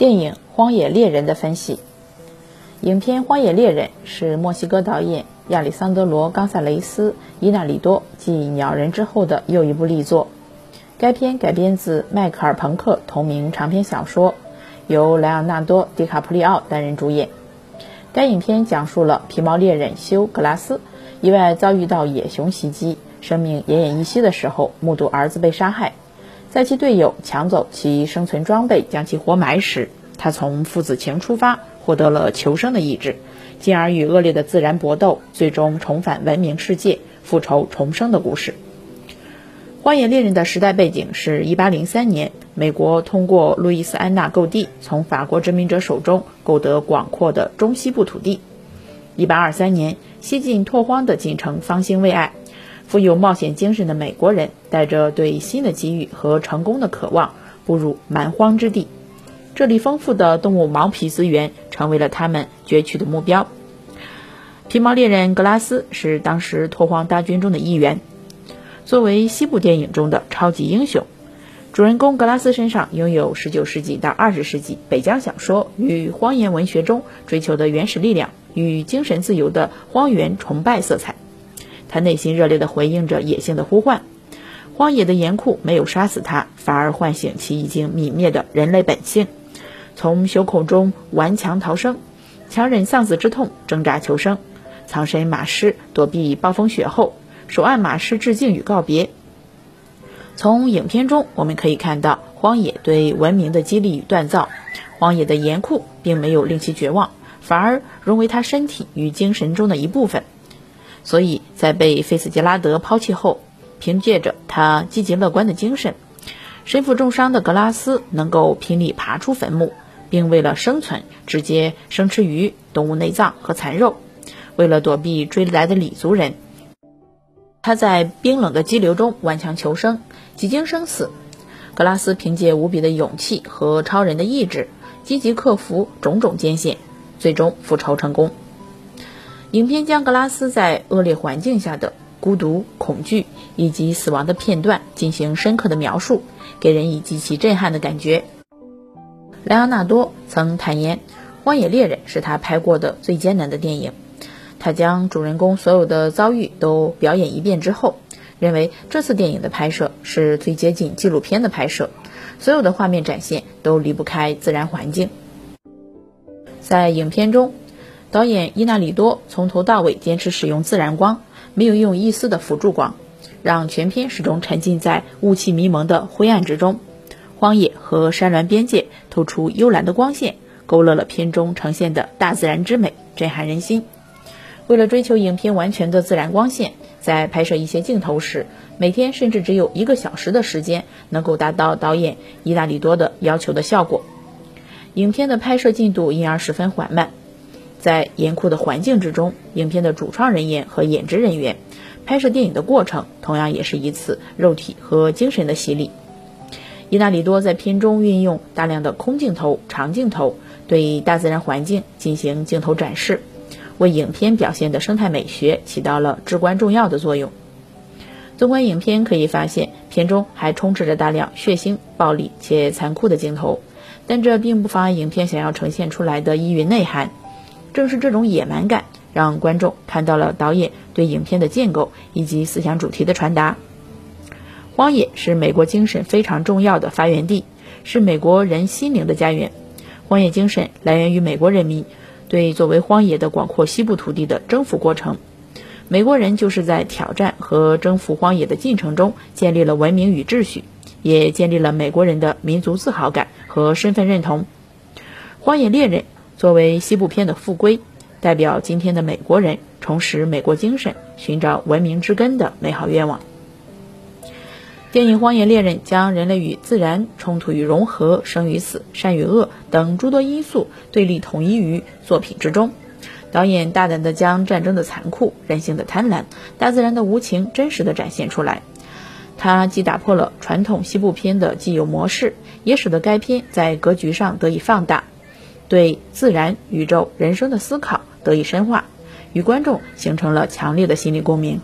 电影《荒野猎人》的分析。影片《荒野猎人》是墨西哥导演亚里桑德罗·冈萨雷斯·伊纳里多继《鸟人》之后的又一部力作。该片改编自迈克尔·朋克同名长篇小说，由莱昂纳多·迪卡普里奥担任主演。该影片讲述了皮毛猎人休·格拉斯意外遭遇到野熊袭击，生命奄奄一息的时候，目睹儿子被杀害。在其队友抢走其生存装备，将其活埋时，他从父子情出发，获得了求生的意志，进而与恶劣的自然搏斗，最终重返文明世界，复仇重生的故事。《荒野猎人》的时代背景是一八零三年，美国通过路易斯安那购地，从法国殖民者手中购得广阔的中西部土地。一八二三年，西进拓荒的进程方兴未艾。富有冒险精神的美国人，带着对新的机遇和成功的渴望，步入蛮荒之地。这里丰富的动物毛皮资源，成为了他们攫取的目标。皮毛猎人格拉斯是当时拓荒大军中的一员。作为西部电影中的超级英雄，主人公格拉斯身上拥有19世纪到20世纪北疆小说与荒野文学中追求的原始力量与精神自由的荒原崇拜色彩。他内心热烈地回应着野性的呼唤，荒野的严酷没有杀死他，反而唤醒其已经泯灭的人类本性，从胸口中顽强逃生，强忍丧子之痛，挣扎求生，藏身马尸，躲避暴风雪后，手按马尸致敬与告别。从影片中我们可以看到，荒野对文明的激励与锻造，荒野的严酷并没有令其绝望，反而融为他身体与精神中的一部分。所以在被菲斯杰拉德抛弃后，凭借着他积极乐观的精神，身负重伤的格拉斯能够拼力爬出坟墓，并为了生存直接生吃鱼、动物内脏和残肉。为了躲避追来的李族人，他在冰冷的激流中顽强求生，几经生死。格拉斯凭借无比的勇气和超人的意志，积极克服种种艰险，最终复仇成功。影片将格拉斯在恶劣环境下的孤独、恐惧以及死亡的片段进行深刻的描述，给人以极其震撼的感觉。莱昂纳多曾坦言，《荒野猎人》是他拍过的最艰难的电影。他将主人公所有的遭遇都表演一遍之后，认为这次电影的拍摄是最接近纪录片的拍摄，所有的画面展现都离不开自然环境。在影片中。导演伊纳里多从头到尾坚持使用自然光，没有用一丝的辅助光，让全片始终沉浸在雾气迷蒙的灰暗之中。荒野和山峦边界透出幽蓝的光线，勾勒了片中呈现的大自然之美，震撼人心。为了追求影片完全的自然光线，在拍摄一些镜头时，每天甚至只有一个小时的时间，能够达到导演伊纳里多的要求的效果。影片的拍摄进度因而十分缓慢。在严酷的环境之中，影片的主创人员和演职人员拍摄电影的过程，同样也是一次肉体和精神的洗礼。伊纳里多在片中运用大量的空镜头、长镜头，对大自然环境进行镜头展示，为影片表现的生态美学起到了至关重要的作用。纵观影片，可以发现片中还充斥着大量血腥、暴力且残酷的镜头，但这并不妨碍影片想要呈现出来的意蕴内涵。正是这种野蛮感，让观众看到了导演对影片的建构以及思想主题的传达。荒野是美国精神非常重要的发源地，是美国人心灵的家园。荒野精神来源于美国人民对作为荒野的广阔西部土地的征服过程。美国人就是在挑战和征服荒野的进程中建立了文明与秩序，也建立了美国人的民族自豪感和身份认同。荒野猎人。作为西部片的复归，代表今天的美国人重拾美国精神、寻找文明之根的美好愿望。电影《荒野猎人》将人类与自然、冲突与融合、生与死、善与恶等诸多因素对立统一于作品之中。导演大胆地将战争的残酷、人性的贪婪、大自然的无情真实地展现出来。他既打破了传统西部片的既有模式，也使得该片在格局上得以放大。对自然、宇宙、人生的思考得以深化，与观众形成了强烈的心理共鸣。